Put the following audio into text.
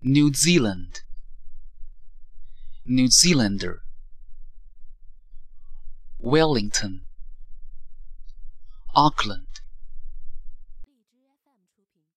New Zealand, New Zealander Wellington Auckland